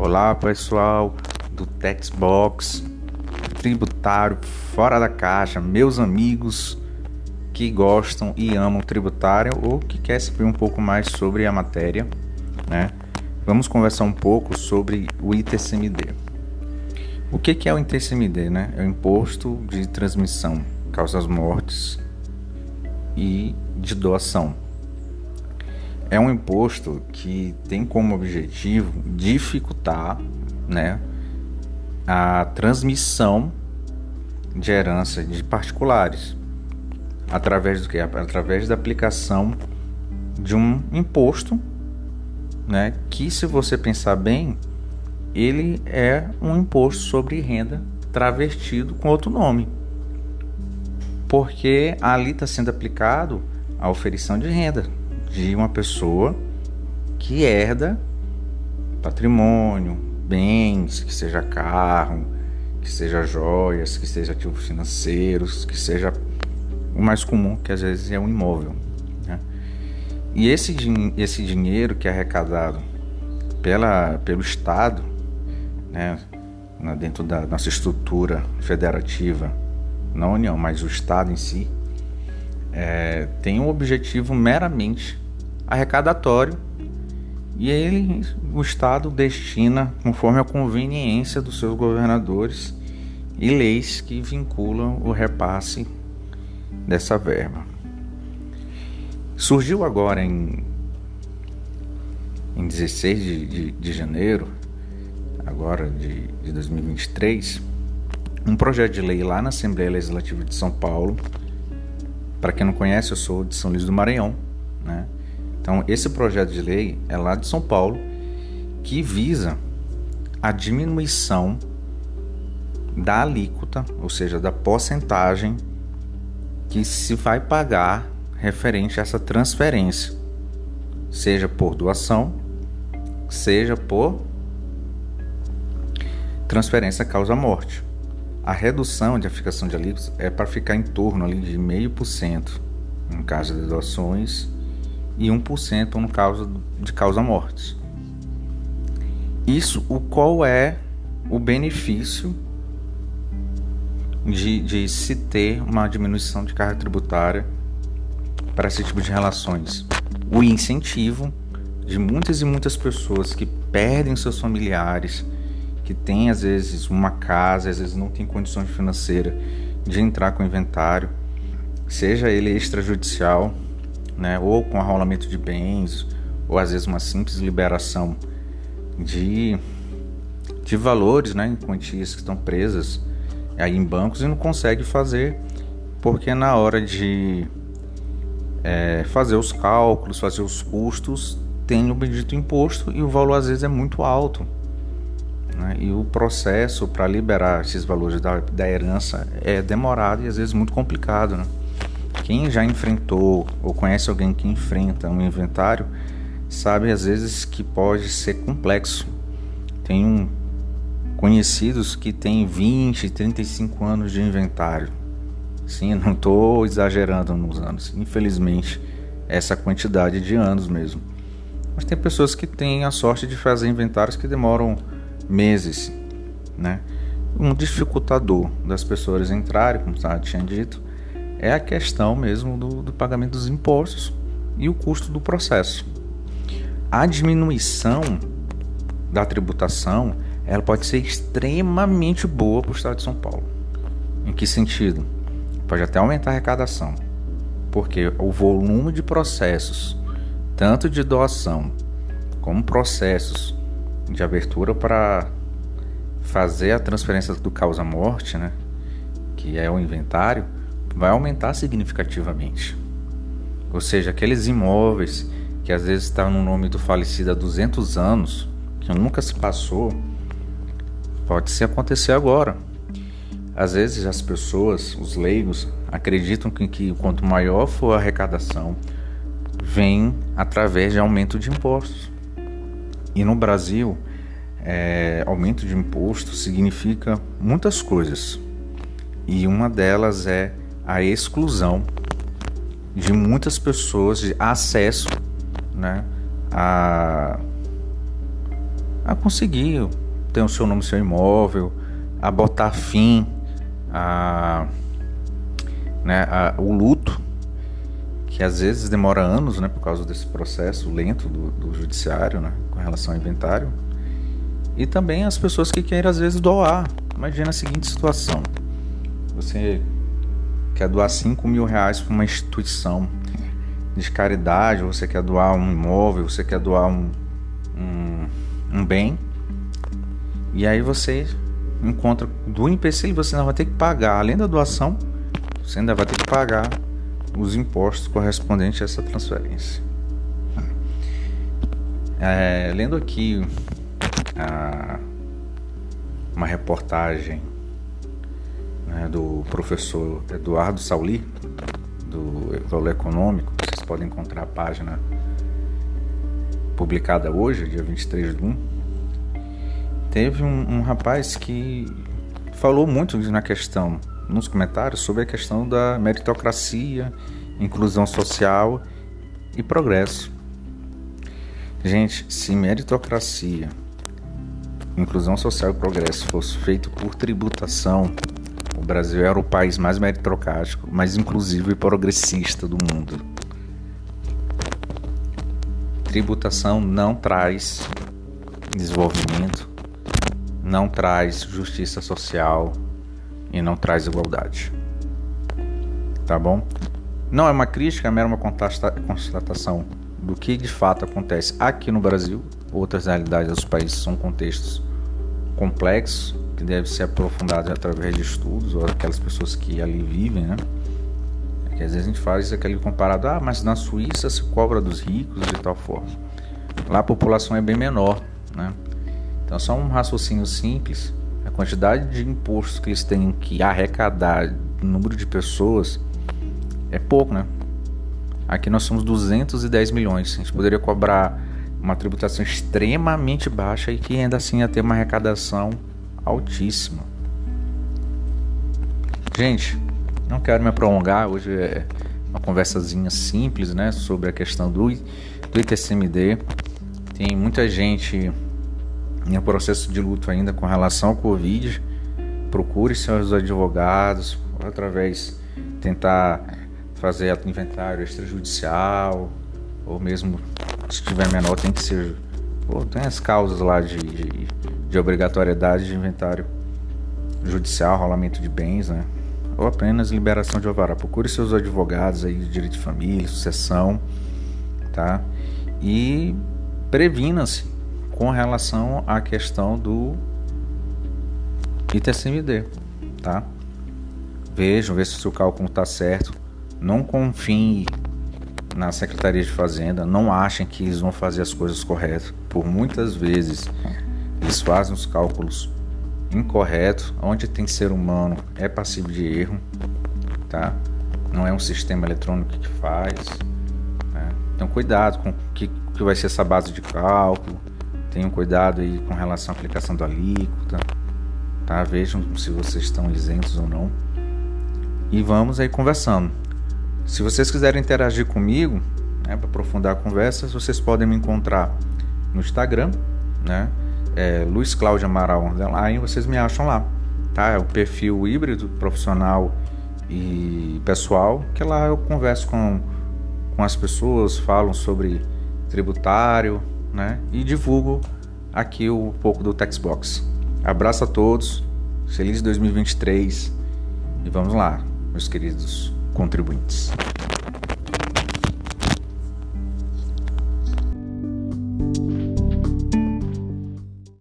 Olá pessoal do Textbox, tributário fora da caixa, meus amigos que gostam e amam tributário ou que quer saber um pouco mais sobre a matéria, né? Vamos conversar um pouco sobre o ITCMD. O que é o ITCMD, né? É o Imposto de Transmissão, Causas Mortes e de Doação é um imposto que tem como objetivo dificultar né, a transmissão de herança de particulares através do que através da aplicação de um imposto né que se você pensar bem ele é um imposto sobre renda travestido com outro nome. Porque ali está sendo aplicado a oferição de renda de uma pessoa que herda patrimônio, bens, que seja carro, que seja joias, que seja ativos financeiros, que seja o mais comum, que às vezes é um imóvel. Né? E esse, esse dinheiro que é arrecadado pela, pelo Estado, né, dentro da nossa estrutura federativa, não a União, mas o Estado em si, é, tem um objetivo meramente arrecadatório e ele, o Estado destina conforme a conveniência dos seus governadores e leis que vinculam o repasse dessa verba. Surgiu agora em, em 16 de, de, de janeiro, agora de, de 2023, um projeto de lei lá na Assembleia Legislativa de São Paulo. Para quem não conhece, eu sou de São Luís do Maranhão, né? Então, esse projeto de lei é lá de São Paulo que visa a diminuição da alíquota, ou seja, da porcentagem que se vai pagar referente a essa transferência, seja por doação, seja por transferência causa morte. A redução de aplicação de alíquotas é para ficar em torno ali de 0,5% no caso de doações e 1% no caso de causa mortes. Isso, o qual é o benefício de, de se ter uma diminuição de carga tributária para esse tipo de relações? O incentivo de muitas e muitas pessoas que perdem seus familiares, que têm às vezes uma casa, às vezes não tem condições financeiras de entrar com o inventário, seja ele extrajudicial né, ou com arrolamento de bens, ou às vezes uma simples liberação de, de valores, né, em quantias que estão presas aí em bancos e não consegue fazer porque na hora de é, fazer os cálculos, fazer os custos, tem o bendito imposto e o valor às vezes é muito alto. Né? E o processo para liberar esses valores da, da herança é demorado e às vezes muito complicado. Né? Quem já enfrentou ou conhece alguém que enfrenta um inventário sabe às vezes que pode ser complexo. Tem um conhecidos que têm 20, 35 anos de inventário. Sim, não estou exagerando nos anos. Infelizmente, essa quantidade de anos mesmo. Mas tem pessoas que têm a sorte de fazer inventários que demoram meses, né? Um dificultador das pessoas entrarem, como já tinha dito, é a questão mesmo do, do pagamento dos impostos e o custo do processo. A diminuição da tributação ela pode ser extremamente boa para o estado de São Paulo. Em que sentido? Pode até aumentar a arrecadação, porque o volume de processos, tanto de doação como processos de abertura para fazer a transferência do causa-morte, né, que é o inventário, vai aumentar significativamente. Ou seja, aqueles imóveis que às vezes estão no nome do falecido há 200 anos, que nunca se passou, pode se acontecer agora. Às vezes as pessoas, os leigos, acreditam que, que quanto maior for a arrecadação, vem através de aumento de impostos. E no Brasil, é, aumento de imposto significa muitas coisas. E uma delas é a exclusão de muitas pessoas de acesso né, a, a conseguir ter o seu nome no seu imóvel, a botar fim a, né, a, o luto, que às vezes demora anos né, por causa desse processo lento do, do judiciário né, com relação ao inventário. E também as pessoas que querem às vezes doar. Imagina a seguinte situação: você quer doar 5 mil reais para uma instituição de caridade, você quer doar um imóvel, você quer doar um, um, um bem, e aí você encontra do empecilho, você ainda vai ter que pagar, além da doação, você ainda vai ter que pagar os impostos correspondentes a essa transferência. É, lendo aqui a, uma reportagem né, do professor Eduardo Sauli, do Valor Econômico, vocês podem encontrar a página publicada hoje, dia 23 de 1. Teve um, um rapaz que falou muito na questão, nos comentários, sobre a questão da meritocracia, inclusão social e progresso. Gente, se meritocracia, inclusão social e progresso fosse feito por tributação, o Brasil era o país mais meritocrático, mais inclusivo e progressista do mundo. Tributação não traz desenvolvimento, não traz justiça social e não traz igualdade. Tá bom? Não é uma crítica, é mera uma constatação do que de fato acontece aqui no Brasil. Outras realidades dos países são contextos complexos que deve ser aprofundado através de estudos ou aquelas pessoas que ali vivem, né? Que às vezes a gente faz aquele comparado, ah, mas na Suíça se cobra dos ricos de tal forma. Lá a população é bem menor, né? Então só um raciocínio simples, a quantidade de impostos que eles têm que arrecadar, o número de pessoas é pouco, né? Aqui nós somos 210 milhões. A gente poderia cobrar uma tributação extremamente baixa e que ainda assim ia ter uma arrecadação altíssima. Gente, não quero me prolongar, hoje é uma conversazinha simples, né, sobre a questão do, do ITCMD. Tem muita gente em processo de luto ainda com relação ao Covid. Procure seus advogados, através tentar fazer inventário extrajudicial, ou mesmo se tiver menor, tem que ser. Pô, tem as causas lá de, de, de obrigatoriedade de inventário judicial, rolamento de bens, né? Ou apenas liberação de alvará. Procure seus advogados aí de direito de família, sucessão, tá? E previna-se com relação à questão do ITCMD, tá? Vejam, vejam se o cálculo está certo. Não confie na Secretaria de Fazenda, não achem que eles vão fazer as coisas corretas. Por muitas vezes eles fazem os cálculos incorretos, onde tem ser humano é passível de erro, tá? Não é um sistema eletrônico que faz. Né? Então cuidado com o que, que vai ser essa base de cálculo. Tenham cuidado aí com relação à aplicação da alíquota. Tá? Vejam se vocês estão isentos ou não. E vamos aí conversando. Se vocês quiserem interagir comigo, né, para aprofundar a conversa, vocês podem me encontrar no Instagram, né? É, Luiz Cláudio Amaral Underline, vocês me acham lá, tá? É o perfil híbrido, profissional e pessoal, que lá eu converso com, com as pessoas, falo sobre tributário, né? E divulgo aqui um pouco do Textbox. Abraço a todos, feliz 2023 e vamos lá, meus queridos contribuintes.